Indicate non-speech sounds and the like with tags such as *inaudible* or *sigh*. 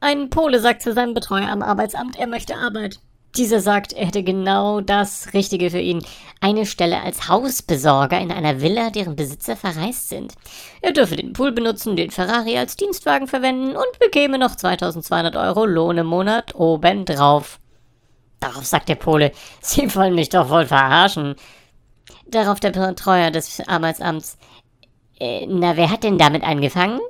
Ein Pole sagt zu seinem Betreuer am Arbeitsamt, er möchte Arbeit. Dieser sagt, er hätte genau das Richtige für ihn. Eine Stelle als Hausbesorger in einer Villa, deren Besitzer verreist sind. Er dürfe den Pool benutzen, den Ferrari als Dienstwagen verwenden und bekäme noch 2200 Euro Lohn im Monat obendrauf. Darauf sagt der Pole, *laughs* Sie wollen mich doch wohl verarschen. Darauf der Betreuer des Arbeitsamts, äh, na, wer hat denn damit angefangen?